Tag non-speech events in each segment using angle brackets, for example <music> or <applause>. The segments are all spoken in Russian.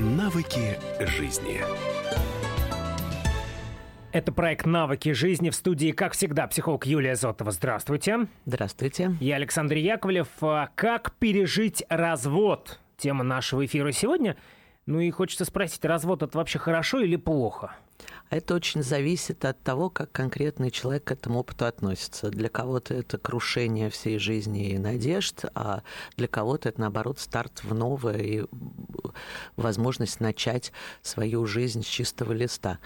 Навыки жизни. Это проект «Навыки жизни» в студии, как всегда, психолог Юлия Зотова. Здравствуйте. Здравствуйте. Я Александр Яковлев. А Как пережить развод? Тема нашего эфира сегодня. Ну и хочется спросить, развод это вообще хорошо или плохо? Это очень зависит от того, как конкретный человек к этому опыту относится. Для кого-то это крушение всей жизни и надежд, а для кого-то это, наоборот, старт в новое и возможность начать свою жизнь с чистого листа.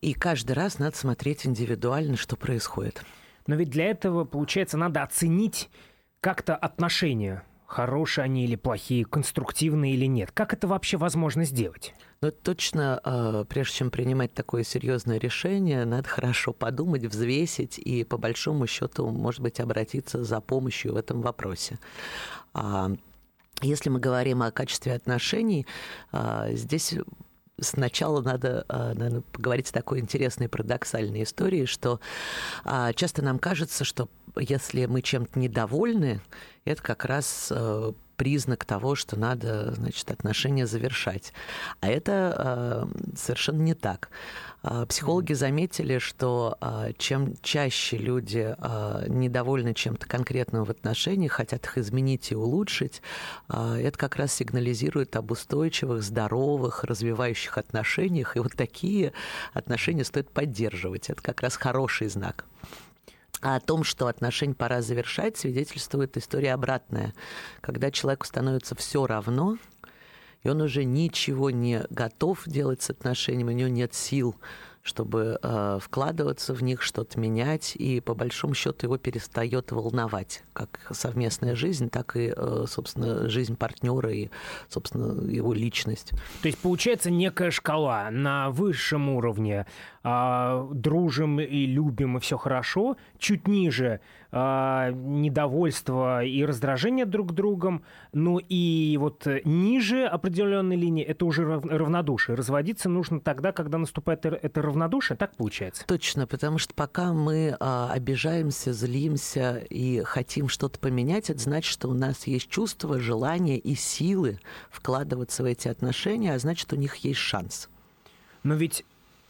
И каждый раз надо смотреть индивидуально, что происходит. Но ведь для этого, получается, надо оценить как-то отношения хорошие они или плохие, конструктивные или нет. Как это вообще возможно сделать? Ну, точно, а, прежде чем принимать такое серьезное решение, надо хорошо подумать, взвесить и, по большому счету, может быть, обратиться за помощью в этом вопросе. А, если мы говорим о качестве отношений, а, здесь сначала надо, наверное, поговорить о такой интересной парадоксальной истории, что часто нам кажется, что если мы чем-то недовольны, это как раз э, признак того, что надо, значит, отношения завершать. А это э, совершенно не так. Э, психологи заметили, что э, чем чаще люди э, недовольны чем-то конкретным в отношениях, хотят их изменить и улучшить, э, это как раз сигнализирует об устойчивых, здоровых, развивающих отношениях. И вот такие отношения стоит поддерживать. Это как раз хороший знак. А о том, что отношения пора завершать, свидетельствует история обратная. Когда человеку становится все равно, и он уже ничего не готов делать с отношениями, у него нет сил чтобы э, вкладываться в них, что-то менять, и по большому счету его перестает волновать, как совместная жизнь, так и, э, собственно, жизнь партнера и, собственно, его личность. То есть получается некая шкала на высшем уровне э, дружим и любим и все хорошо, чуть ниже недовольство и раздражение друг другом, ну и вот ниже определенной линии это уже равнодушие. Разводиться нужно тогда, когда наступает это равнодушие, так получается? Точно, потому что пока мы а, обижаемся, злимся и хотим что-то поменять, это значит, что у нас есть чувство, желание и силы вкладываться в эти отношения, а значит, у них есть шанс. Но ведь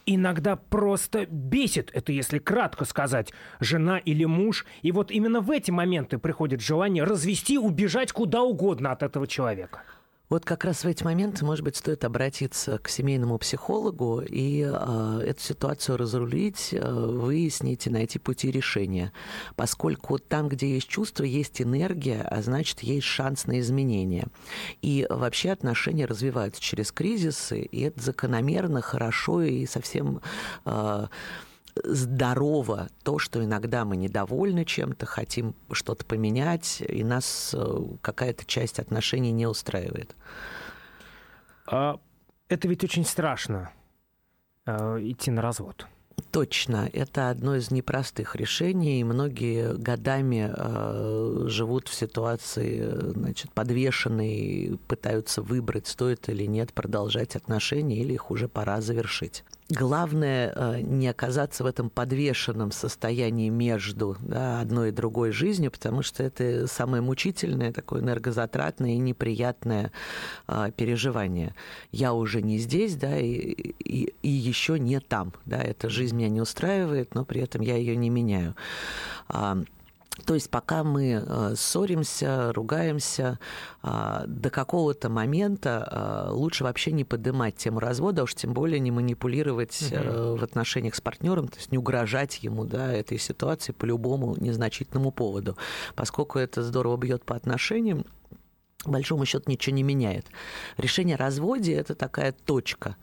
иногда просто бесит, это если кратко сказать, жена или муж. И вот именно в эти моменты приходит желание развести, убежать куда угодно от этого человека. Вот как раз в эти моменты, может быть, стоит обратиться к семейному психологу и э, эту ситуацию разрулить, э, выяснить и найти пути решения. Поскольку там, где есть чувство, есть энергия, а значит, есть шанс на изменения. И вообще отношения развиваются через кризисы, и это закономерно, хорошо и совсем... Э, здорово то, что иногда мы недовольны чем-то, хотим что-то поменять, и нас э, какая-то часть отношений не устраивает. А это ведь очень страшно э, идти на развод. Точно, это одно из непростых решений, и многие годами э, живут в ситуации, значит, подвешенные, пытаются выбрать, стоит или нет продолжать отношения, или их уже пора завершить. Главное э, не оказаться в этом подвешенном состоянии между да, одной и другой жизнью, потому что это самое мучительное, такое энергозатратное и неприятное э, переживание. Я уже не здесь, да, и, и, и еще не там. Да, эта жизнь меня не устраивает, но при этом я ее не меняю. То есть пока мы э, ссоримся, ругаемся, а, до какого-то момента а, лучше вообще не поднимать тему развода, а уж тем более не манипулировать угу. в отношениях с партнером, то есть не угрожать ему да, этой ситуации по любому незначительному поводу. Поскольку это здорово бьет по отношениям, большому счету ничего не меняет. Решение о разводе – это такая точка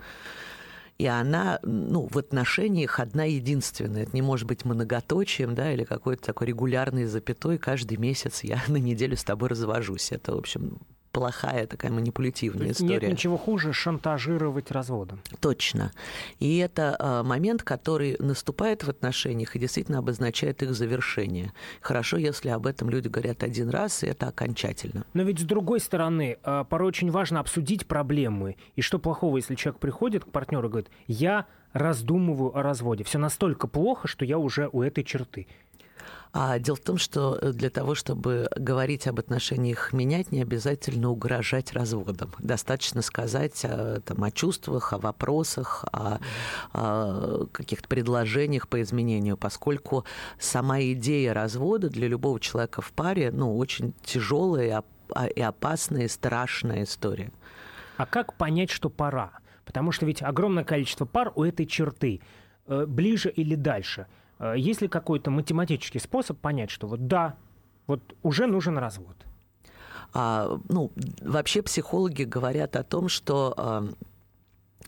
и она ну, в отношениях одна единственная. Это не может быть многоточием, да, или какой-то такой регулярной запятой. Каждый месяц я <laughs> на неделю с тобой развожусь. Это, в общем, плохая такая манипулятивная история. Нет ничего хуже шантажировать разводом. Точно. И это а, момент, который наступает в отношениях и действительно обозначает их завершение. Хорошо, если об этом люди говорят один раз, и это окончательно. Но ведь с другой стороны, а, порой очень важно обсудить проблемы. И что плохого, если человек приходит к партнеру и говорит, я раздумываю о разводе. Все настолько плохо, что я уже у этой черты. А дело в том, что э, для того, чтобы говорить об отношениях менять, не обязательно угрожать разводом. Достаточно сказать о, там, о чувствах, о вопросах, о, о каких-то предложениях по изменению, поскольку сама идея развода для любого человека в паре ну, очень тяжелая и опасная, и страшная история. А как понять, что пора? Потому что ведь огромное количество пар у этой черты. Э, ближе или дальше – есть ли какой-то математический способ понять, что вот да, вот уже нужен развод? А, ну, вообще психологи говорят о том, что а,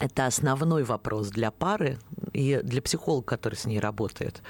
это основной вопрос для пары и для психолога, который с ней работает.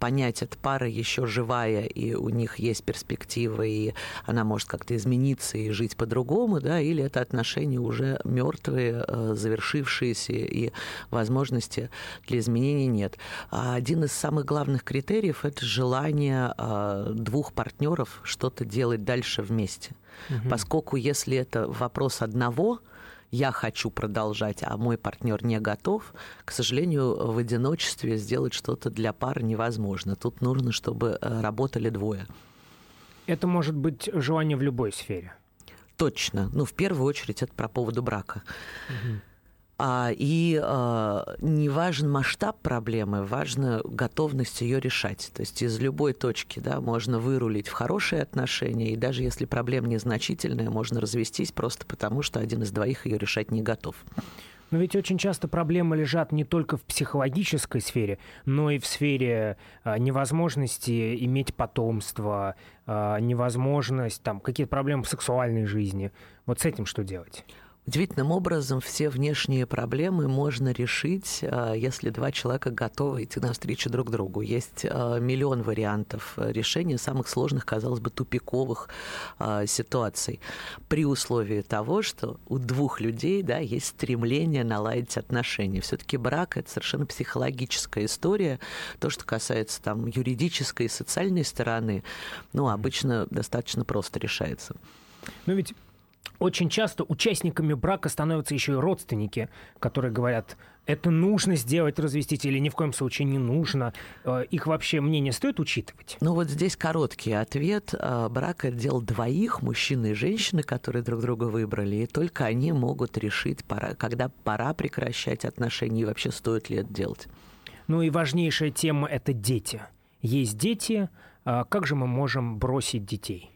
Понять, эта пара еще живая, и у них есть перспективы, и она может как-то измениться и жить по-другому, да, или это отношения уже мертвые, э, завершившиеся, и возможности для изменений нет. А один из самых главных критериев – это желание э, двух партнеров что-то делать дальше вместе. Угу. Поскольку если это вопрос одного – я хочу продолжать, а мой партнер не готов, к сожалению, в одиночестве сделать что-то для пары невозможно. Тут нужно, чтобы э, работали двое. Это может быть желание в любой сфере. Точно. Ну, в первую очередь, это про поводу брака. Угу. А, и а, не важен масштаб проблемы, важна готовность ее решать. То есть из любой точки да, можно вырулить в хорошие отношения, и даже если проблема незначительная, можно развестись просто потому, что один из двоих ее решать не готов. Но ведь очень часто проблемы лежат не только в психологической сфере, но и в сфере а, невозможности иметь потомство, а, невозможность, там, какие-то проблемы в сексуальной жизни. Вот с этим что делать? Удивительным образом все внешние проблемы можно решить, а, если два человека готовы идти навстречу друг другу. Есть а, миллион вариантов решения самых сложных, казалось бы, тупиковых ситуаций. При условии того, что у двух людей да, есть стремление наладить отношения. Все-таки брак – это совершенно психологическая история. То, что касается там, юридической и социальной стороны, ну, обычно достаточно просто решается. Но ведь очень часто участниками брака становятся еще и родственники, которые говорят, это нужно сделать, развестись, или ни в коем случае не нужно. Э, их вообще мнение стоит учитывать? Ну вот здесь короткий ответ. Э, брак – это дело двоих, мужчины и женщины, которые друг друга выбрали, и только они могут решить, пора, когда пора прекращать отношения, и вообще стоит ли это делать. Ну и важнейшая тема – это дети. Есть дети, а как же мы можем бросить детей?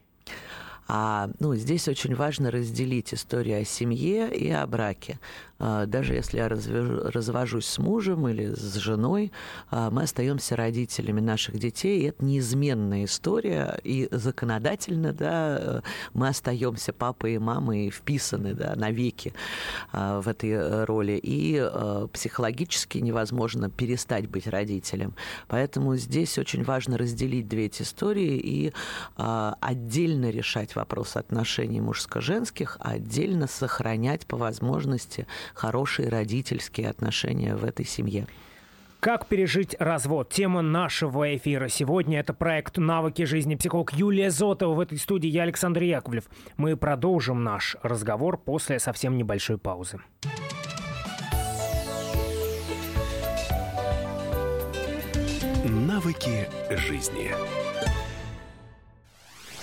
А ну, здесь очень важно разделить историю о семье и о браке. А, даже если я развожусь с мужем или с женой, а, мы остаемся родителями наших детей. И это неизменная история. И законодательно да, мы остаемся папой и мамой вписаны да, навеки а, в этой э, роли. И психологически невозможно перестать быть родителем. Поэтому здесь очень важно разделить две эти истории и отдельно решать вопрос отношений мужско-женских, а отдельно сохранять по возможности хорошие родительские отношения в этой семье. Как пережить развод? Тема нашего эфира сегодня – это проект «Навыки жизни». Психолог Юлия Зотова в этой студии, я Александр Яковлев. Мы продолжим наш разговор после совсем небольшой паузы. Навыки жизни.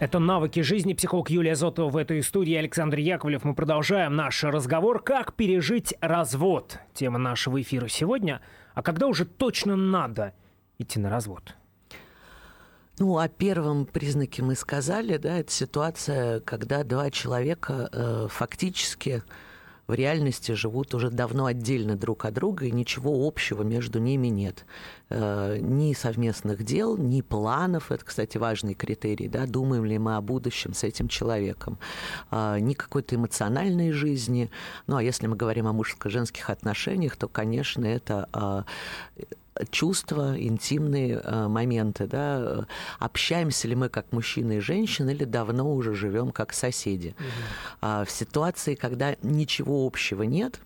Это «Навыки жизни». Психолог Юлия Зотова в этой студии. Александр Яковлев. Мы продолжаем наш разговор «Как пережить развод?» Тема нашего эфира сегодня. А когда уже точно надо идти на развод? Ну, о первом признаке мы сказали, да, это ситуация, когда два человека э, фактически в реальности живут уже давно отдельно друг от друга, и ничего общего между ними нет. Э, ни совместных дел, ни планов, это, кстати, важный критерий, да, думаем ли мы о будущем с этим человеком, э, ни какой-то эмоциональной жизни. Ну, а если мы говорим о мужско-женских отношениях, то, конечно, это э, чувства, интимные э, моменты, да, общаемся ли мы как мужчина и женщина, или давно уже живем как соседи. Угу. В ситуации, когда ничего общего нет,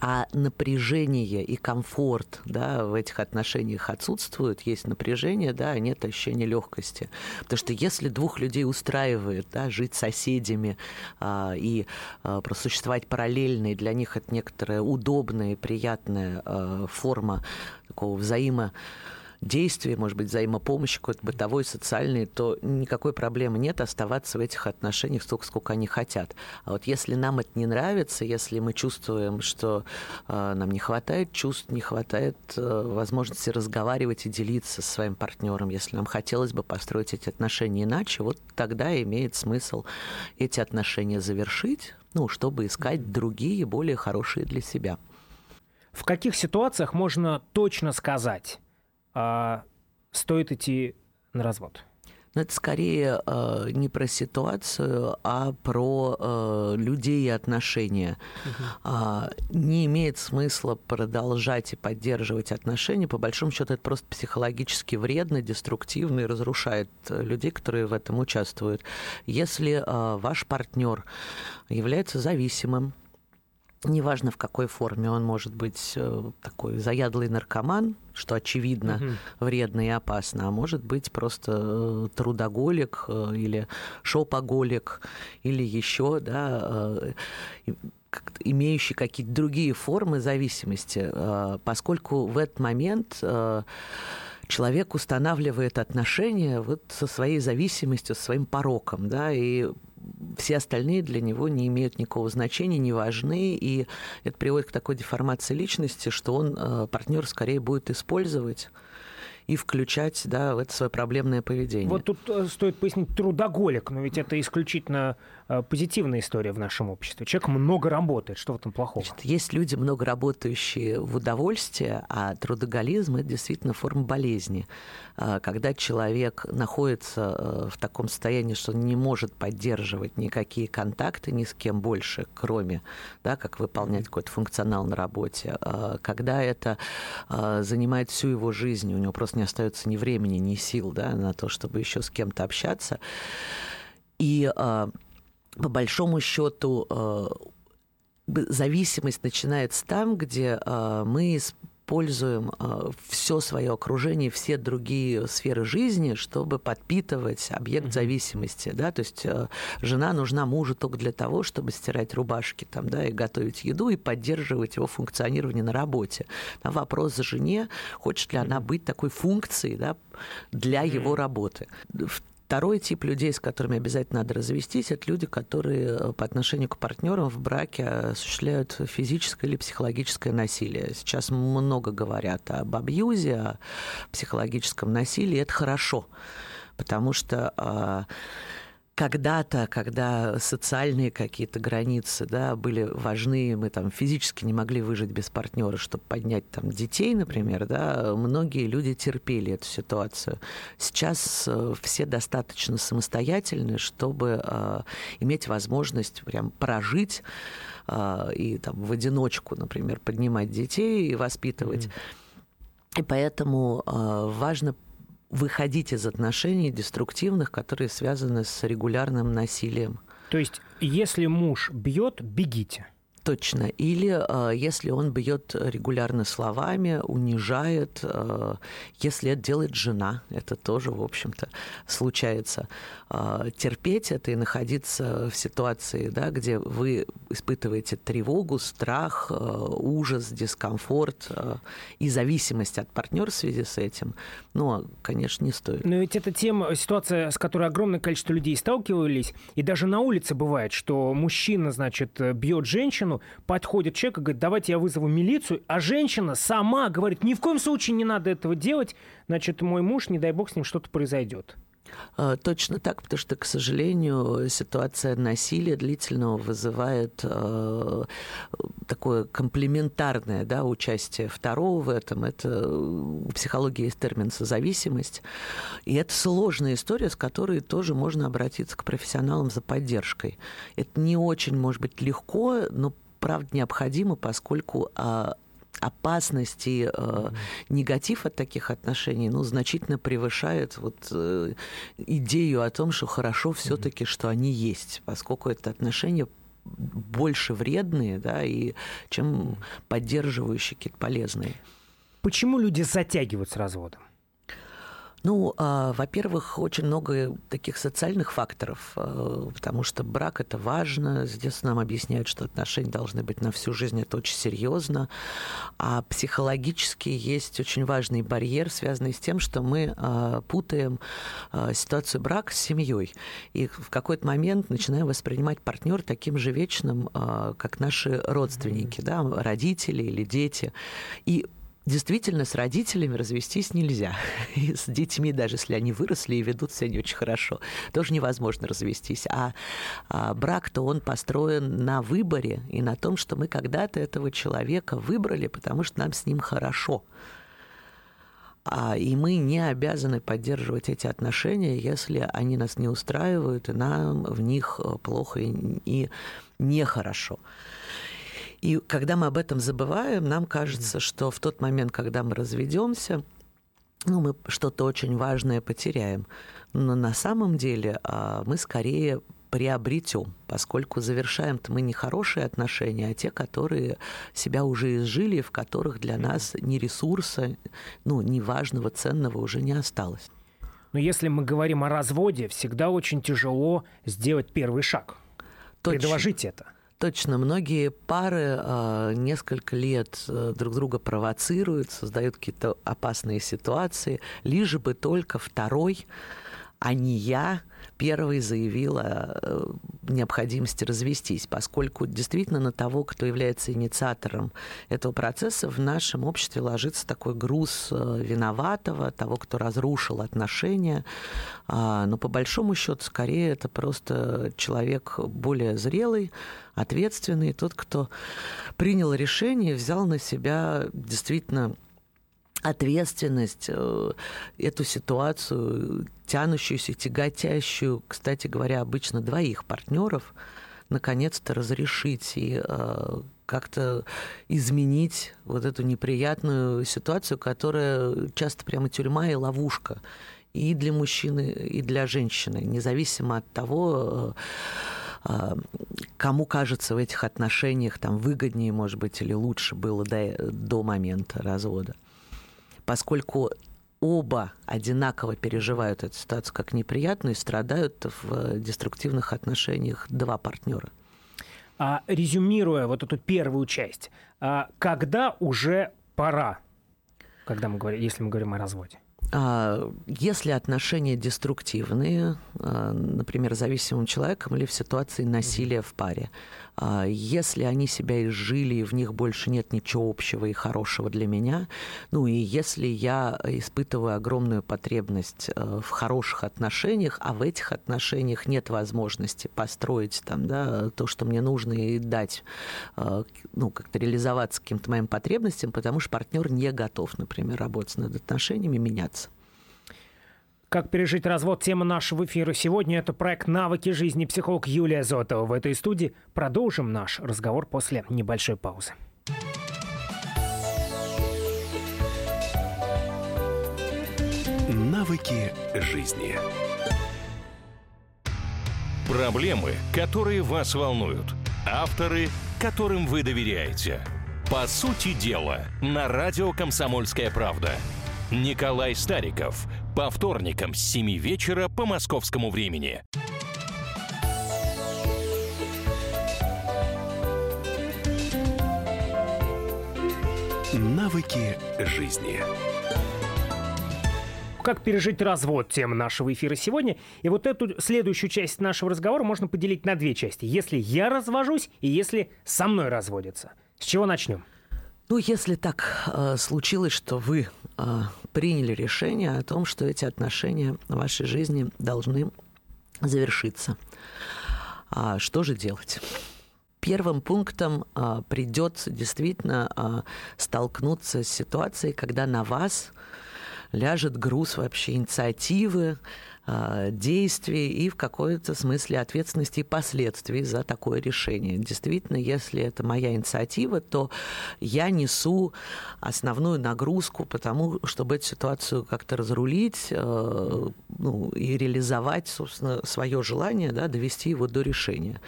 а напряжение и комфорт да, в этих отношениях отсутствуют, есть напряжение, да, а нет ощущения легкости. Потому что если двух людей устраивает да, жить соседями а, и а, просуществовать параллельно, и для них это некоторая удобная и приятная а, форма такого взаимо действий, может быть, взаимопомощи какой-то бытовой, социальной, то никакой проблемы нет оставаться в этих отношениях столько, сколько они хотят. А вот если нам это не нравится, если мы чувствуем, что э, нам не хватает чувств, не хватает э, возможности разговаривать и делиться со своим партнером, если нам хотелось бы построить эти отношения иначе, вот тогда имеет смысл эти отношения завершить, ну, чтобы искать другие, более хорошие для себя. В каких ситуациях можно точно сказать, а, стоит идти на развод? Но это скорее э, не про ситуацию, а про э, людей и отношения. Угу. Э, не имеет смысла продолжать и поддерживать отношения. По большому счету, это просто психологически вредно, деструктивно и разрушает людей, которые в этом участвуют. Если э, ваш партнер является зависимым, неважно в какой форме, он может быть э, такой заядлый наркоман, что очевидно угу. вредно и опасно, а может быть просто э, трудоголик э, или шопоголик или еще, да, имеющий какие-то другие формы зависимости, поскольку в этот момент человек устанавливает отношения вот со своей зависимостью, со своим пороком, да, и все остальные для него не имеют никакого значения, не важны, и это приводит к такой деформации личности, что он э, партнер скорее будет использовать и включать да, в это свое проблемное поведение. Вот тут э, стоит пояснить трудоголик, но ведь это исключительно позитивная история в нашем обществе. Человек много работает, что в этом плохого? Значит, есть люди, много работающие в удовольствие, а трудоголизм – это действительно форма болезни. А, когда человек находится э, в таком состоянии, что не может поддерживать никакие контакты ни с кем больше, кроме да, как выполнять какой-то функционал на работе, когда это занимает всю его жизнь, у него просто не остается ни времени, ни сил да, на то, чтобы еще с кем-то общаться. И э, по большому счету э, зависимость начинается там, где э, мы используем э, все свое окружение, все другие сферы жизни, чтобы подпитывать объект зависимости. Да? То есть жена нужна мужу только для того, чтобы стирать рубашки там, да, и готовить еду, и поддерживать его функционирование на работе. На вопрос жене, хочет ли она быть такой функцией да, для его работы. Второй тип людей, с которыми обязательно надо развестись, это люди, которые э, по отношению к партнерам в браке осуществляют физическое или психологическое насилие. Сейчас много говорят об абьюзе, о психологическом насилии. Это хорошо, потому что а, когда-то, когда социальные какие-то границы да, были важны, мы там физически не могли выжить без партнера, чтобы поднять там детей, например, да, многие люди терпели эту ситуацию. Сейчас э, все достаточно самостоятельны, чтобы э, иметь возможность прям прожить э, и там в одиночку, например, поднимать детей и воспитывать. Mm-hmm. И поэтому э, важно выходить из отношений деструктивных, которые связаны с регулярным насилием. То есть, если муж бьет, бегите. Точно. Или э, если он бьет регулярно словами, унижает, э, если это делает жена, это тоже, в общем-то, случается. Э, терпеть это и находиться в ситуации, да, где вы испытываете тревогу, страх, э, ужас, дискомфорт э, и зависимость от партнера в связи с этим, ну, конечно, не стоит. Но ведь это тема, ситуация, с которой огромное количество людей сталкивались, и даже на улице бывает, что мужчина, значит, бьет женщину, сторону подходит человек и говорит, давайте я вызову милицию, а женщина сама говорит, ни в коем случае не надо этого делать, значит, мой муж, не дай бог, с ним что-то произойдет. А, точно так, потому что, к сожалению, ситуация насилия длительного вызывает э, такое комплементарное да, участие второго в этом. Это в психологии есть термин созависимость. И это сложная история, с которой тоже можно обратиться к профессионалам за поддержкой. Это не очень, может быть, легко, но правда необходимо, поскольку а, опасность и э, негатив от таких отношений, ну, значительно превышает вот э, идею о том, что хорошо все-таки, что они есть, поскольку это отношения больше вредные, да, и чем поддерживающие какие-то полезные. Почему люди затягивают с разводом? Ну, а, во-первых, очень много таких социальных факторов, а, потому что брак это важно. Детства нам объясняют, что отношения должны быть на всю жизнь, это очень серьезно. А психологически есть очень важный барьер, связанный с тем, что мы а, путаем ситуацию брака с семьей. И в какой-то момент начинаем воспринимать партнер таким же вечным, как наши родственники, да, родители или дети. И Действительно, с родителями развестись нельзя. <laughs> И с детьми, даже если они выросли и ведут себя не очень хорошо, тоже невозможно развестись. А, а брак-то он построен на выборе и на том, что мы когда-то этого человека выбрали, потому что нам с ним хорошо. А, и мы не обязаны поддерживать эти отношения, если они нас не устраивают, и нам в них плохо и, и нехорошо. И когда мы об этом забываем, нам кажется, что в тот момент, когда мы разведемся, ну, мы что-то очень важное потеряем. Но на самом деле а, мы скорее приобретем, поскольку завершаем-то мы не хорошие отношения, а те, которые себя уже изжили, в которых для нас ни ресурса, ну, ни важного, ценного уже не осталось. Но если мы говорим о разводе, всегда очень тяжело сделать первый шаг. Точно. Предложить это. Точно, многие пары э, несколько лет э, друг друга провоцируют, создают какие-то опасные ситуации, лишь бы только второй, а не я, первой заявила э, необходимости развестись, поскольку действительно на того, кто является инициатором этого процесса, в нашем обществе ложится такой груз э, виноватого, того, кто разрушил отношения. А, но по большому счету, скорее, это просто человек более зрелый, ответственный, тот, кто принял решение, взял на себя действительно ответственность, э, эту ситуацию, тянущуюся, тяготящую, кстати говоря, обычно двоих партнеров, наконец-то разрешить и э, как-то изменить вот эту неприятную ситуацию, которая часто прямо тюрьма и ловушка и для мужчины, и для женщины, независимо от того, э, кому кажется в этих отношениях там выгоднее, может быть, или лучше было до, до момента развода поскольку оба одинаково переживают эту ситуацию как неприятную и страдают в деструктивных отношениях два партнера. А, резюмируя вот эту первую часть, а, когда уже пора, когда мы говорим, если мы говорим о разводе? А, если отношения деструктивные, а, например, зависимым человеком или в ситуации насилия в паре, если они себя изжили, и в них больше нет ничего общего и хорошего для меня, ну и если я испытываю огромную потребность э, в хороших отношениях, а в этих отношениях нет возможности построить там, да, то, что мне нужно, и дать, э, ну, как-то реализоваться каким-то моим потребностям, потому что партнер не готов, например, работать над отношениями, меняться. Как пережить развод? Тема нашего эфира сегодня – это проект «Навыки жизни». Психолог Юлия Зотова в этой студии. Продолжим наш разговор после небольшой паузы. Навыки жизни. Проблемы, которые вас волнуют. Авторы, которым вы доверяете. По сути дела, на радио «Комсомольская правда». Николай Стариков – по вторникам с 7 вечера по московскому времени. Навыки жизни. Как пережить развод? Тема нашего эфира сегодня. И вот эту следующую часть нашего разговора можно поделить на две части. Если я развожусь и если со мной разводятся. С чего начнем? Ну, если так э, случилось, что вы э, приняли решение о том, что эти отношения в вашей жизни должны завершиться, а что же делать? Первым пунктом а, придется действительно а, столкнуться с ситуацией, когда на вас ляжет груз вообще инициативы, действий и в какой-то смысле ответственности и последствий за такое решение. Действительно, если это моя инициатива, то я несу основную нагрузку потому, чтобы эту ситуацию как-то разрулить э, ну, и реализовать, собственно, свое желание, да, довести его до решения.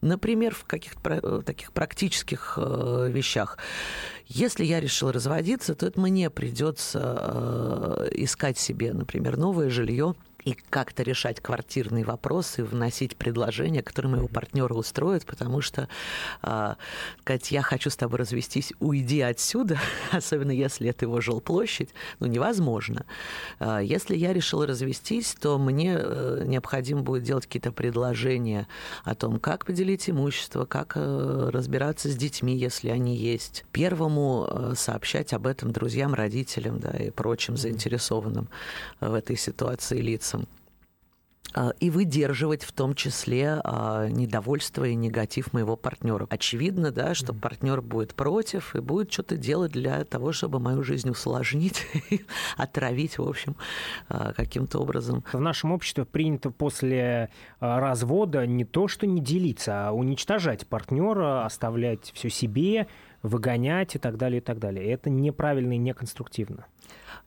Например, в каких-то э, таких практических э, вещах. Если я решил разводиться, то это мне придется искать себе, например, новое жилье и как-то решать квартирные вопросы, вносить предложения, которые моего партнера устроят, потому что э, сказать, я хочу с тобой развестись, уйди отсюда, <laughs> особенно если это его жилплощадь, ну, невозможно. Э, если я решила развестись, то мне э, необходимо будет делать какие-то предложения о том, как поделить имущество, как э, разбираться с детьми, если они есть. Первому э, сообщать об этом друзьям, родителям да, и прочим заинтересованным в этой ситуации лицам. А, и выдерживать в том числе а, недовольство и негатив моего партнера. Очевидно, да, что mm-hmm. партнер будет против и будет что-то делать для того, чтобы мою жизнь усложнить, <laughs> отравить, в общем, а, каким-то образом. В нашем обществе принято после развода не то, что не делиться, а уничтожать партнера, оставлять все себе, выгонять и так далее, и так далее. Это неправильно и неконструктивно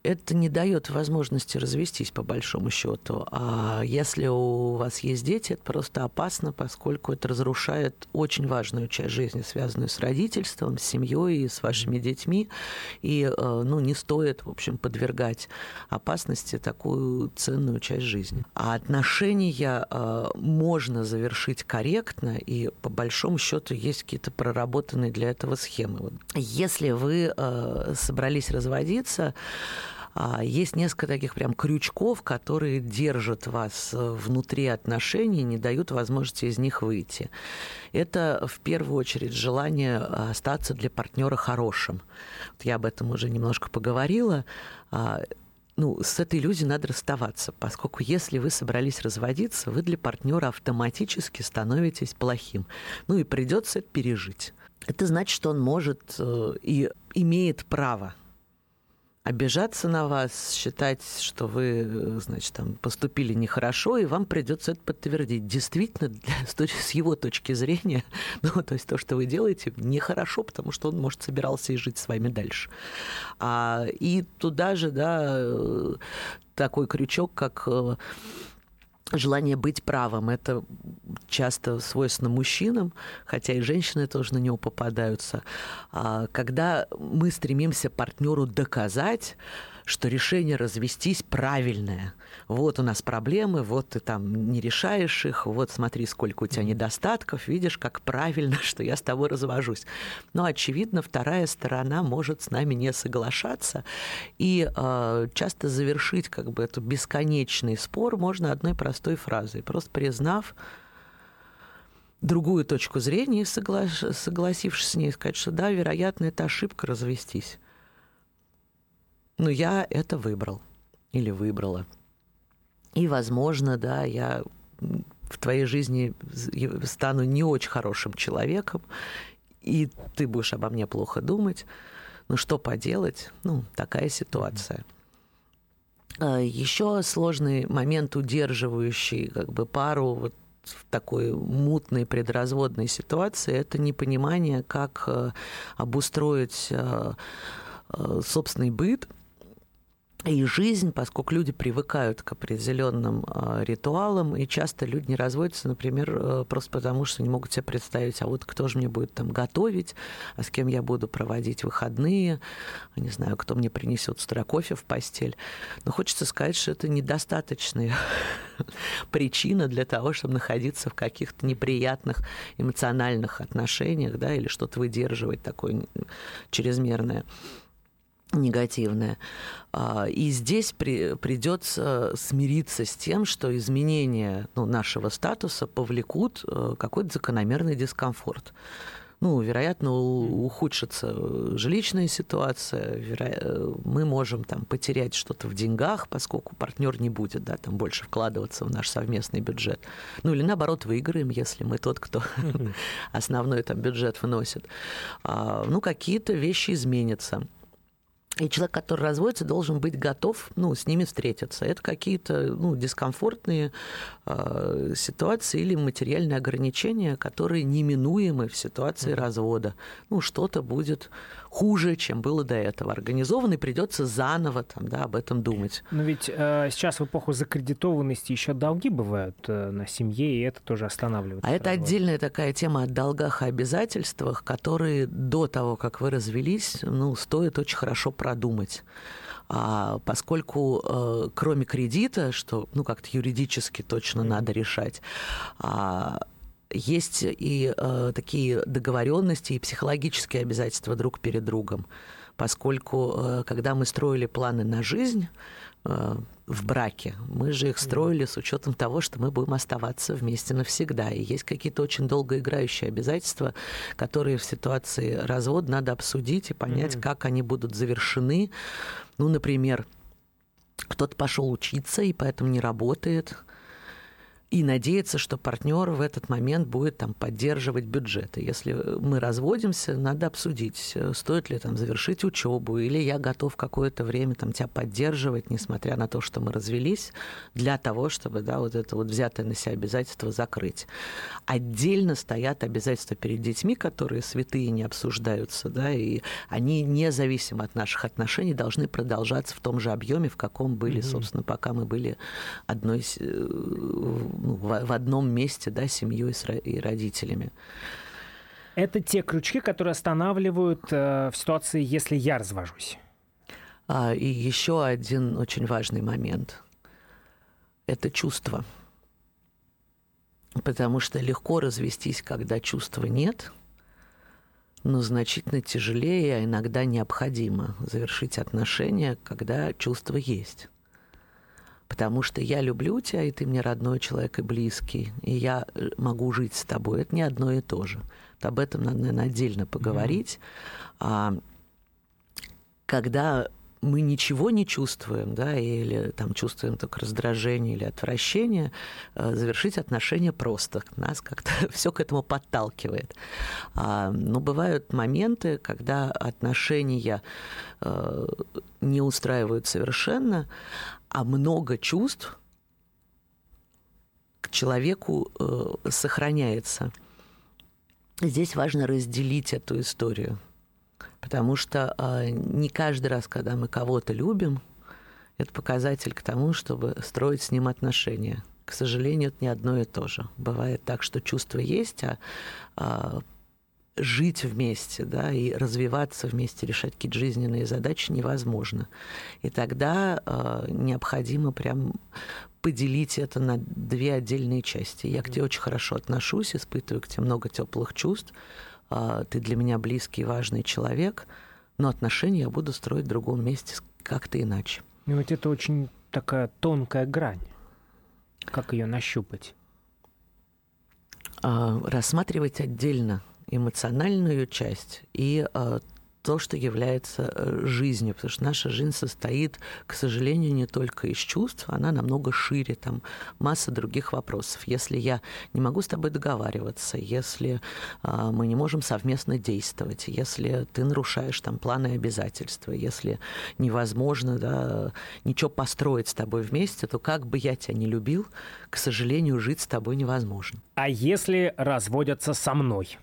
это не дает возможности развестись, по большому счету. А если у вас есть дети, это просто опасно, поскольку это разрушает очень важную часть жизни, связанную с родительством, с семьей и с вашими детьми. И э, ну, не стоит, в общем, подвергать опасности такую ценную часть жизни. А отношения э, можно завершить корректно, и по большому счету есть какие-то проработанные для этого схемы. Если вы э, собрались разводиться, есть несколько таких прям крючков, которые держат вас э, внутри отношений, не дают возможности из них выйти. Это в первую очередь желание остаться для партнера хорошим. Я об этом уже немножко поговорила а, ну, с этой иллюзией надо расставаться, поскольку если вы собрались разводиться, вы для партнера автоматически становитесь плохим. Ну и придется пережить. Это значит, что он может э, и имеет право обижаться на вас, считать, что вы, значит, там поступили нехорошо, и вам придется это подтвердить. Действительно, для, с его точки зрения, <laughs> ну, то есть то, что вы делаете, нехорошо, потому что он, может, собирался и жить с вами дальше. А, и туда же, да, такой крючок, как э, желание быть правым. Это часто свойственно мужчинам, хотя и женщины тоже на него попадаются. А когда мы стремимся партнеру доказать, что решение развестись правильное. Вот у нас проблемы, вот ты там не решаешь их, вот смотри, сколько у тебя недостатков, видишь, как правильно, <laughs> что я с тобой развожусь. Но, очевидно, вторая сторона может с нами не соглашаться, и э, часто завершить как бы этот бесконечный спор можно одной простой фразой, просто признав, другую точку зрения и согла... согласившись с ней, сказать, что да, вероятно, это ошибка развестись. Но я это выбрал или выбрала. И, возможно, да, я в твоей жизни стану не очень хорошим человеком, и ты будешь обо мне плохо думать. Ну что поделать? Ну, такая ситуация. А, Еще сложный момент, удерживающий как бы пару вот в такой мутной предразводной ситуации, это непонимание, как э, обустроить э, э, собственный быт – и жизнь, поскольку люди привыкают к определенным э, ритуалам, и часто люди не разводятся, например, э, просто потому, что не могут себе представить, а вот кто же мне будет там готовить, а с кем я буду проводить выходные, не знаю, кто мне принесет с кофе в постель. Но хочется сказать, что это недостаточная <laughs> причина для того, чтобы находиться в каких-то неприятных эмоциональных отношениях, да, или что-то выдерживать такое чрезмерное негативное. А, и здесь при, придется смириться с тем, что изменения ну, нашего статуса повлекут э, какой-то закономерный дискомфорт. Ну, вероятно, ухудшится жилищная ситуация, веро... мы можем там потерять что-то в деньгах, поскольку партнер не будет да, там больше вкладываться в наш совместный бюджет. Ну или наоборот, выиграем, если мы тот, кто <laughs> основной там бюджет выносит. А, ну, какие-то вещи изменятся. И человек, который разводится, должен быть готов ну, с ними встретиться. Это какие-то ну, дискомфортные э, ситуации или материальные ограничения, которые неминуемы в ситуации mm-hmm. развода. Ну, что-то будет хуже, чем было до этого. Организованный придется заново там, да, об этом думать. Но ведь э, сейчас в эпоху закредитованности еще долги бывают э, на семье, и это тоже останавливает. А это отдельная такая тема о долгах и обязательствах, которые до того, как вы развелись, ну, стоит очень хорошо продумать. А, поскольку э, кроме кредита, что ну как-то юридически точно надо решать, а, есть и э, такие договоренности и психологические обязательства друг перед другом, поскольку э, когда мы строили планы на жизнь в браке, мы же их строили с учетом того, что мы будем оставаться вместе навсегда. И есть какие-то очень долгоиграющие обязательства, которые в ситуации развода надо обсудить и понять, mm-hmm. как они будут завершены. Ну, например, кто-то пошел учиться и поэтому не работает и надеяться, что партнер в этот момент будет там поддерживать бюджеты. Если мы разводимся, надо обсудить, стоит ли там завершить учебу, или я готов какое-то время там тебя поддерживать, несмотря на то, что мы развелись, для того, чтобы да, вот это вот взятое на себя обязательство закрыть. Отдельно стоят обязательства перед детьми, которые святые не обсуждаются, да, и они независимо от наших отношений должны продолжаться в том же объеме, в каком были, mm-hmm. собственно, пока мы были одной э, ну, в, в одном месте, да, семьей и родителями. Это те крючки, которые останавливают э, в ситуации, если я развожусь. А, и еще один очень важный момент – это чувство. Потому что легко развестись, когда чувства нет, но значительно тяжелее, а иногда необходимо завершить отношения, когда чувства есть потому что я люблю тебя, и ты мне родной человек и близкий, и я э, могу жить с тобой. Это не одно и то же. Об этом надо, наверное, отдельно поговорить. Mm-hmm. А, когда мы ничего не чувствуем, да, или там чувствуем только раздражение или отвращение, э, завершить отношения просто. Нас как-то <laughs> все к этому подталкивает. А, но бывают моменты, когда отношения э, не устраивают совершенно, а много чувств к человеку э, сохраняется. Здесь важно разделить эту историю, потому что э, не каждый раз, когда мы кого-то любим, это показатель к тому, чтобы строить с ним отношения. К сожалению, это не одно и то же. Бывает так, что чувства есть, а, а жить вместе, да, и развиваться вместе, решать какие-то жизненные задачи невозможно. И тогда э, необходимо прям поделить это на две отдельные части. Я к тебе очень хорошо отношусь, испытываю к тебе много теплых чувств. Э, ты для меня близкий, важный человек, но отношения я буду строить в другом месте как-то иначе. Ну ведь это очень такая тонкая грань. Как ее нащупать? Э, рассматривать отдельно эмоциональную часть и э, то, что является э, жизнью, потому что наша жизнь состоит, к сожалению, не только из чувств, она намного шире, там масса других вопросов. Если я не могу с тобой договариваться, если а, мы не можем совместно действовать, если ты нарушаешь там планы и обязательства, если невозможно да, ничего построить с тобой вместе, то как бы я тебя не любил, к сожалению, жить с тобой невозможно. А если разводятся со мной?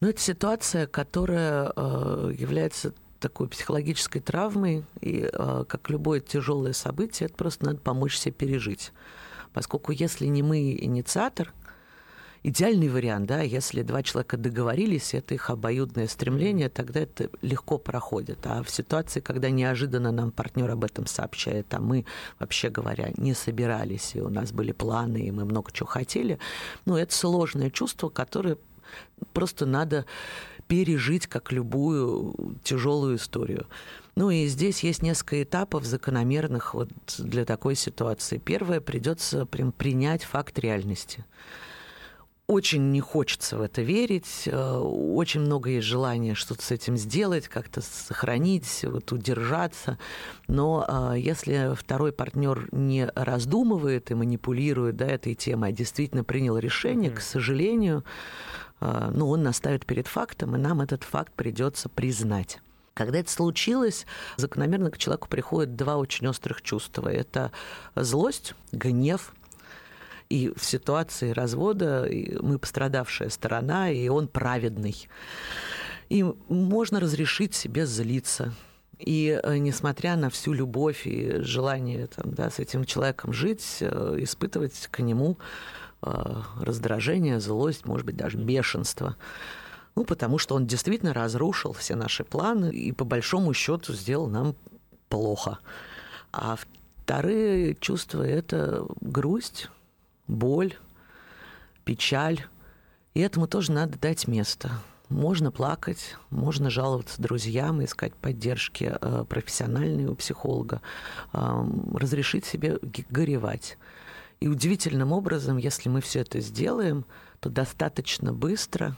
Но ну, это ситуация, которая э, является такой психологической травмой, и э, как любое тяжелое событие, это просто надо помочь себе пережить. Поскольку если не мы инициатор, идеальный вариант, да, если два человека договорились, это их обоюдное стремление, тогда это легко проходит. А в ситуации, когда неожиданно нам партнер об этом сообщает, а мы, вообще говоря, не собирались, и у нас были планы, и мы много чего хотели, ну, это сложное чувство, которое просто надо пережить как любую тяжелую историю. Ну и здесь есть несколько этапов закономерных вот для такой ситуации. Первое, придется прям принять факт реальности. Очень не хочется в это верить, э, очень много есть желания что-то с этим сделать, как-то сохранить, вот, удержаться. Но э, если второй партнер не раздумывает и манипулирует да, этой темой, а действительно принял решение, mm-hmm. к сожалению, ну, он нас ставит перед фактом, и нам этот факт придется признать. Когда это случилось, закономерно к человеку приходят два очень острых чувства. Это злость, гнев, и в ситуации развода мы пострадавшая сторона, и он праведный. И можно разрешить себе злиться. И э, несмотря на всю любовь и желание там, да, с этим человеком жить, э, испытывать к нему раздражение, злость, может быть, даже бешенство. Ну, потому что он действительно разрушил все наши планы и, по большому счету, сделал нам плохо. А вторые чувства – это грусть, боль, печаль. И этому тоже надо дать место. Можно плакать, можно жаловаться друзьям, искать поддержки э, профессиональной у психолога, разрешить себе горевать. И удивительным образом, если мы все это сделаем, то достаточно быстро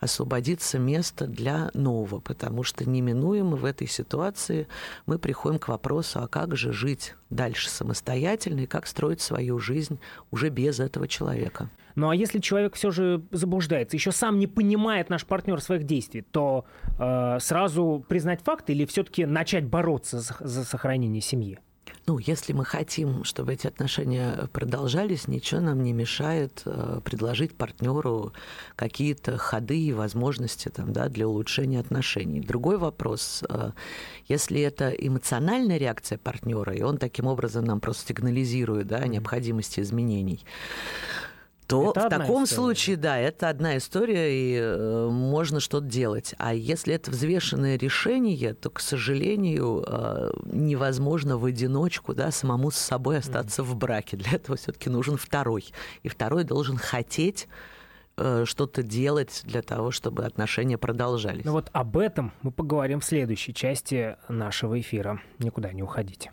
освободится место для нового, потому что неминуемо в этой ситуации мы приходим к вопросу, а как же жить дальше самостоятельно и как строить свою жизнь уже без этого человека. Ну а если человек все же заблуждается, еще сам не понимает наш партнер своих действий, то э, сразу признать факт или все-таки начать бороться за, за сохранение семьи? Ну, если мы хотим, чтобы эти отношения продолжались, ничего нам не мешает э, предложить партнеру какие-то ходы и возможности там, да, для улучшения отношений. Другой вопрос, э, если это эмоциональная реакция партнера, и он таким образом нам просто сигнализирует да, о необходимости изменений, то это в таком история. случае, да, это одна история, и э, можно что-то делать. А если это взвешенное решение, то, к сожалению, э, невозможно в одиночку, да, самому с собой остаться mm. в браке. Для этого все-таки нужен второй. И второй должен хотеть э, что-то делать для того, чтобы отношения продолжались. Ну вот об этом мы поговорим в следующей части нашего эфира. Никуда не уходите.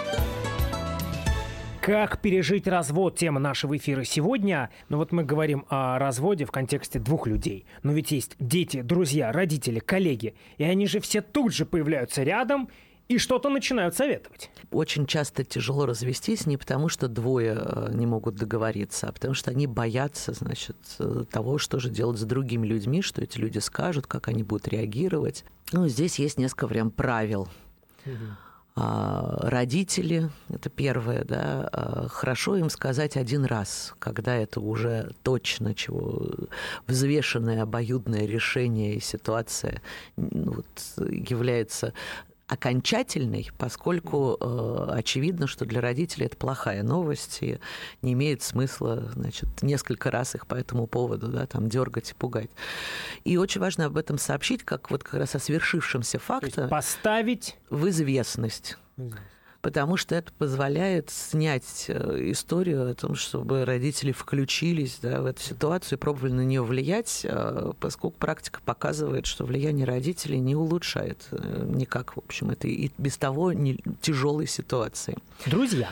Как пережить развод? Тема нашего эфира сегодня. Ну вот мы говорим о разводе в контексте двух людей. Но ведь есть дети, друзья, родители, коллеги. И они же все тут же появляются рядом и что-то начинают советовать. Очень часто тяжело развестись не потому, что двое э, не могут договориться, а потому что они боятся, значит, э, того, что же делать с другими людьми, что эти люди скажут, как они будут реагировать. Ну, здесь есть несколько прям правил. Угу. А, родители, это первое, да, а, хорошо им сказать один раз, когда это уже точно чего взвешенное обоюдное решение и ситуация ну, вот, является окончательной, поскольку э, очевидно, что для родителей это плохая новость, и не имеет смысла значит, несколько раз их по этому поводу да, там, дергать и пугать. И очень важно об этом сообщить, как вот как раз о свершившемся факте. Поставить в известность потому что это позволяет снять э, историю о том, чтобы родители включились да, в эту ситуацию и пробовали на нее влиять, э, поскольку практика показывает, что влияние родителей не улучшает э, никак, в общем, это и без того не тяжелой ситуации. Друзья.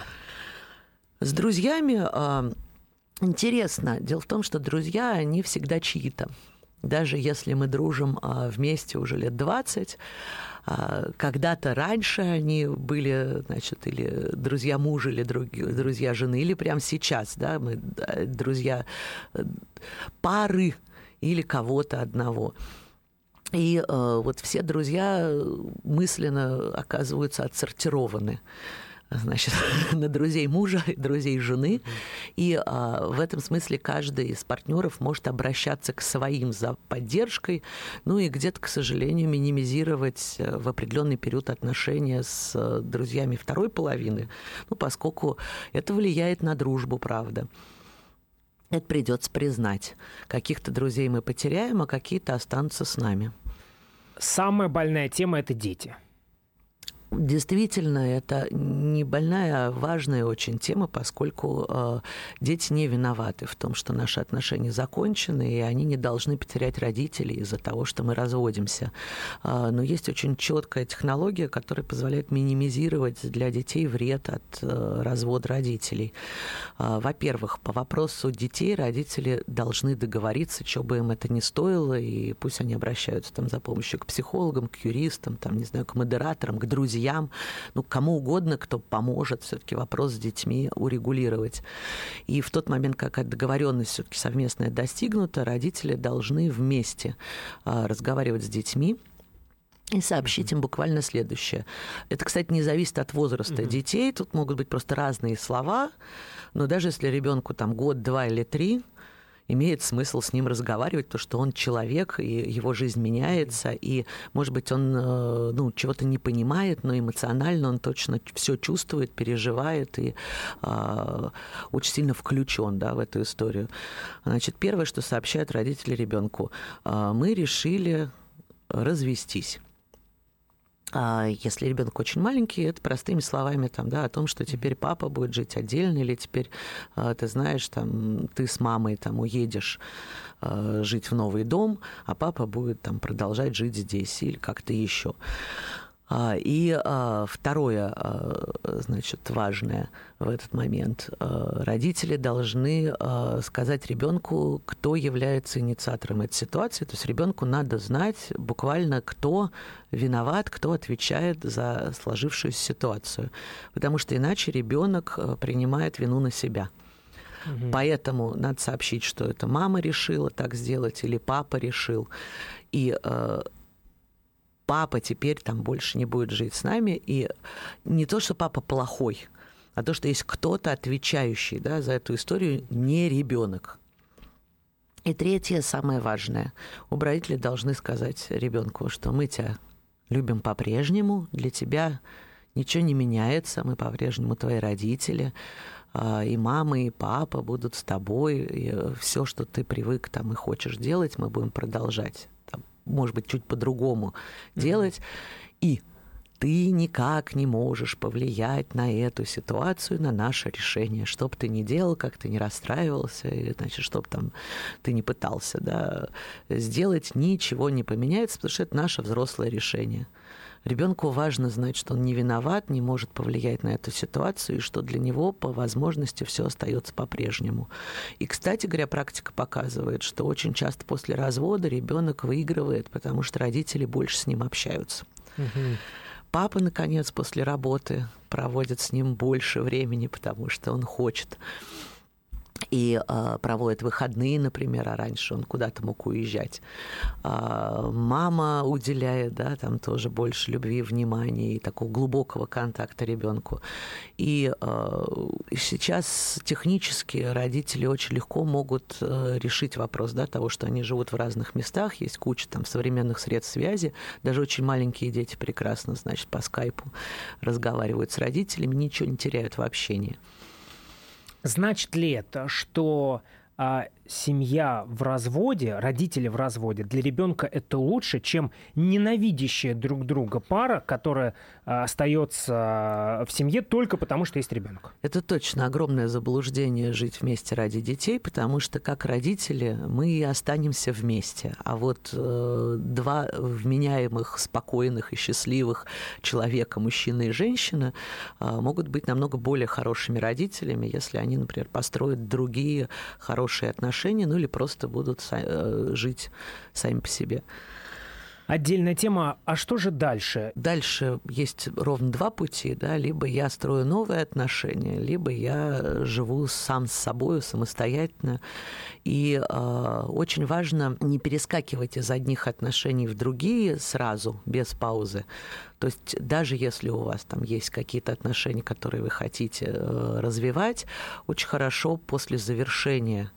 С друзьями интересно. Дело в том, что друзья, они всегда чьи-то. Даже если мы дружим вместе уже лет 20, а, когда-то раньше они были, значит, или друзья мужа, или друзья жены, или прямо сейчас, да, мы друзья э, пары или кого-то одного. И э, вот все друзья мысленно оказываются отсортированы значит, <laughs> на друзей мужа, друзей жены. И а, в этом смысле каждый из партнеров может обращаться к своим за поддержкой, ну и где-то, к сожалению, минимизировать э, в определенный период отношения с э, друзьями второй половины, ну, поскольку это влияет на дружбу, правда. Это придется признать. Каких-то друзей мы потеряем, а какие-то останутся с нами. Самая больная тема – это дети – Действительно, это не больная, а важная очень тема, поскольку э, дети не виноваты в том, что наши отношения закончены, и они не должны потерять родителей из-за того, что мы разводимся. Э, но есть очень четкая технология, которая позволяет минимизировать для детей вред от э, развода родителей. Э, во-первых, по вопросу детей родители должны договориться, что бы им это ни стоило, и пусть они обращаются там за помощью к психологам, к юристам, там, не знаю, к модераторам, к друзьям, друзьям, ну, кому угодно, кто поможет все-таки вопрос с детьми урегулировать. И в тот момент, как договоренность все-таки совместная достигнута, родители должны вместе а, разговаривать с детьми, и сообщить им буквально следующее. Это, кстати, не зависит от возраста mm-hmm. детей. Тут могут быть просто разные слова. Но даже если ребенку там год, два или три, имеет смысл с ним разговаривать, то что он человек, и его жизнь меняется, и, может быть, он э, ну, чего-то не понимает, но эмоционально он точно все чувствует, переживает и э, очень сильно включен да, в эту историю. Значит, первое, что сообщают родители ребенку, э, мы решили развестись. А если ребенок очень маленький, это простыми словами там, да, о том, что теперь папа будет жить отдельно, или теперь а, ты знаешь, там, ты с мамой там уедешь а, жить в новый дом, а папа будет там продолжать жить здесь или как-то еще. А, и а, второе, а, значит, важное в этот момент. Родители должны сказать ребенку, кто является инициатором этой ситуации. То есть ребенку надо знать буквально, кто виноват, кто отвечает за сложившуюся ситуацию. Потому что иначе ребенок принимает вину на себя. Угу. Поэтому надо сообщить, что это мама решила так сделать или папа решил. И папа теперь там больше не будет жить с нами. И не то, что папа плохой, а то, что есть кто-то отвечающий да, за эту историю, не ребенок. И третье, самое важное. У родителей должны сказать ребенку, что мы тебя любим по-прежнему, для тебя ничего не меняется, мы по-прежнему твои родители, а, и мама, и папа будут с тобой, и все, что ты привык там и хочешь делать, мы будем продолжать может быть, чуть по-другому mm-hmm. делать. И ты никак не можешь повлиять на эту ситуацию, на наше решение. Что бы ты ни делал, как ты не расстраивался, или, значит, что бы там ты не пытался да, сделать, ничего не поменяется, потому что это наше взрослое решение. Ребенку важно знать, что он не виноват, не может повлиять на эту ситуацию, и что для него по возможности все остается по-прежнему. И, кстати говоря, практика показывает, что очень часто после развода ребенок выигрывает, потому что родители больше с ним общаются. Папа, наконец, после работы проводит с ним больше времени, потому что он хочет и э, проводит выходные, например, а раньше он куда-то мог уезжать. Э, мама уделяет, да, там тоже больше любви, внимания и такого глубокого контакта ребенку. И э, сейчас технически родители очень легко могут э, решить вопрос, да, того, что они живут в разных местах, есть куча там современных средств связи, даже очень маленькие дети прекрасно, значит, по скайпу разговаривают с родителями, ничего не теряют в общении. Значит ли это, что а, семья в разводе, родители в разводе, для ребенка это лучше, чем ненавидящая друг друга пара, которая а, остается в семье только потому, что есть ребенок. Это точно огромное заблуждение жить вместе ради детей, потому что как родители мы и останемся вместе. А вот э, два вменяемых, спокойных и счастливых человека, мужчина и женщина, э, могут быть намного более хорошими родителями, если они, например, построят другие хорошие отношения отношения, ну или просто будут э, жить сами по себе. Отдельная тема. А что же дальше? Дальше есть ровно два пути. Да? Либо я строю новые отношения, либо я живу сам с собой самостоятельно. И э, очень важно не перескакивать из одних отношений в другие сразу, без паузы. То есть даже если у вас там есть какие-то отношения, которые вы хотите э, развивать, очень хорошо после завершения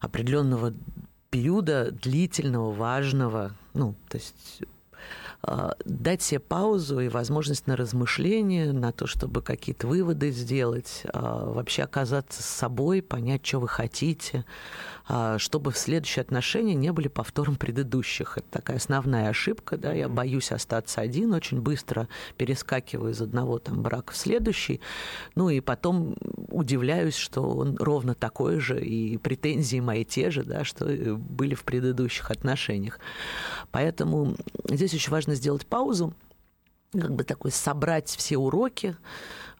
определенного периода длительного, важного, ну, то есть дать себе паузу и возможность на размышление, на то, чтобы какие-то выводы сделать, э, вообще оказаться с собой, понять, что вы хотите, э, чтобы в следующие отношения не были повтором предыдущих. Это такая основная ошибка, да, я боюсь остаться один, очень быстро перескакиваю из одного там брака в следующий, ну и потом удивляюсь, что он ровно такой же, и претензии мои те же, да, что были в предыдущих отношениях. Поэтому здесь очень важно сделать паузу, как бы такой собрать все уроки,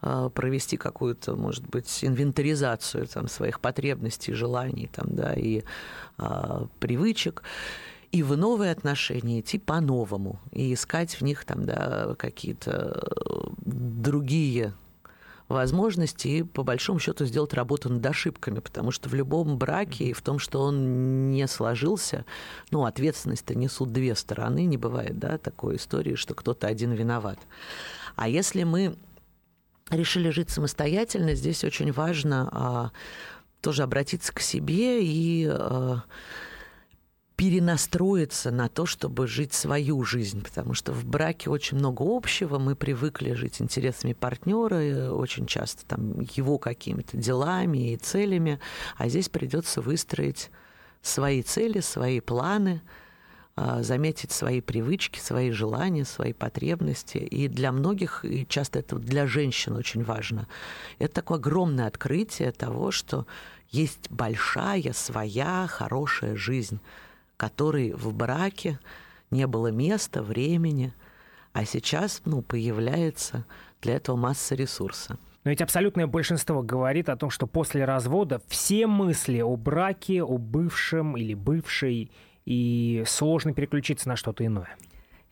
а, провести какую-то, может быть, инвентаризацию там, своих потребностей, желаний там, да, и а, привычек и в новые отношения идти по-новому и искать в них там, да, какие-то другие возможности и, по большому счету, сделать работу над ошибками, потому что в любом браке и в том, что он не сложился, ну, ответственность-то несут две стороны, не бывает, да, такой истории, что кто-то один виноват. А если мы решили жить самостоятельно, здесь очень важно а, тоже обратиться к себе и а, перенастроиться на то, чтобы жить свою жизнь, потому что в браке очень много общего, мы привыкли жить интересами партнера, очень часто там его какими-то делами и целями, а здесь придется выстроить свои цели, свои планы, а, заметить свои привычки, свои желания, свои потребности. И для многих, и часто это для женщин очень важно, это такое огромное открытие того, что есть большая, своя, хорошая жизнь которой в браке не было места, времени, а сейчас ну, появляется для этого масса ресурса. Но ведь абсолютное большинство говорит о том, что после развода все мысли о браке, о бывшем или бывшей, и сложно переключиться на что-то иное.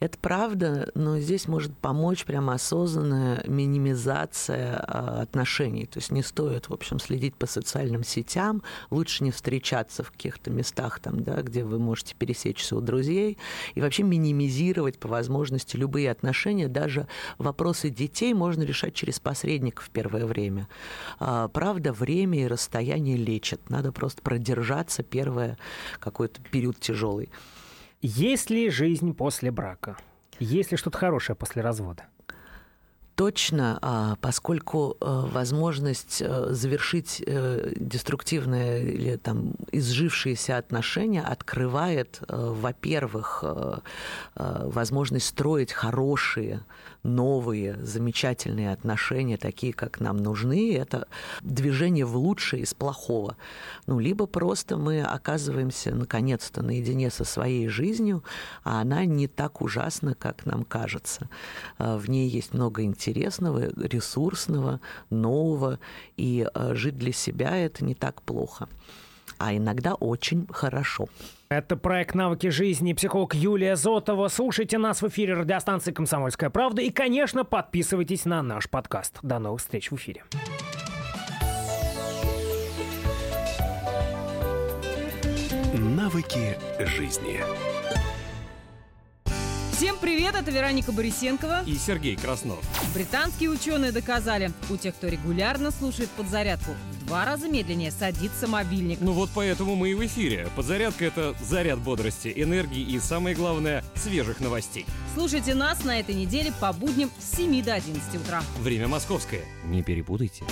Это правда, но здесь может помочь прямо осознанная минимизация а, отношений. То есть не стоит, в общем, следить по социальным сетям, лучше не встречаться в каких-то местах, там, да, где вы можете пересечься у друзей, и вообще минимизировать по возможности любые отношения. Даже вопросы детей можно решать через посредников в первое время. А, правда, время и расстояние лечат. Надо просто продержаться первое какой-то период тяжелый. Есть ли жизнь после брака? Есть ли что-то хорошее после развода? Точно, а, поскольку э, возможность э, завершить э, деструктивное или там изжившиеся отношения открывает, во-первых, возможность строить хорошие, новые, замечательные отношения, такие, как нам нужны. Это движение в лучшее из плохого. Ну, либо просто мы оказываемся наконец-то наедине со своей жизнью, а она не так ужасна, как нам кажется. В ней есть много интересного интересного, ресурсного, нового, и э, жить для себя это не так плохо а иногда очень хорошо. Это проект «Навыки жизни» психолог Юлия Зотова. Слушайте нас в эфире радиостанции «Комсомольская правда» и, конечно, подписывайтесь на наш подкаст. До новых встреч в эфире. Навыки жизни. Всем привет, это Вероника Борисенкова и Сергей Краснов. Британские ученые доказали, у тех, кто регулярно слушает подзарядку, в два раза медленнее садится мобильник. Ну вот поэтому мы и в эфире. Подзарядка — это заряд бодрости, энергии и, самое главное, свежих новостей. Слушайте нас на этой неделе по будням с 7 до 11 утра. Время московское. Не перепутайте.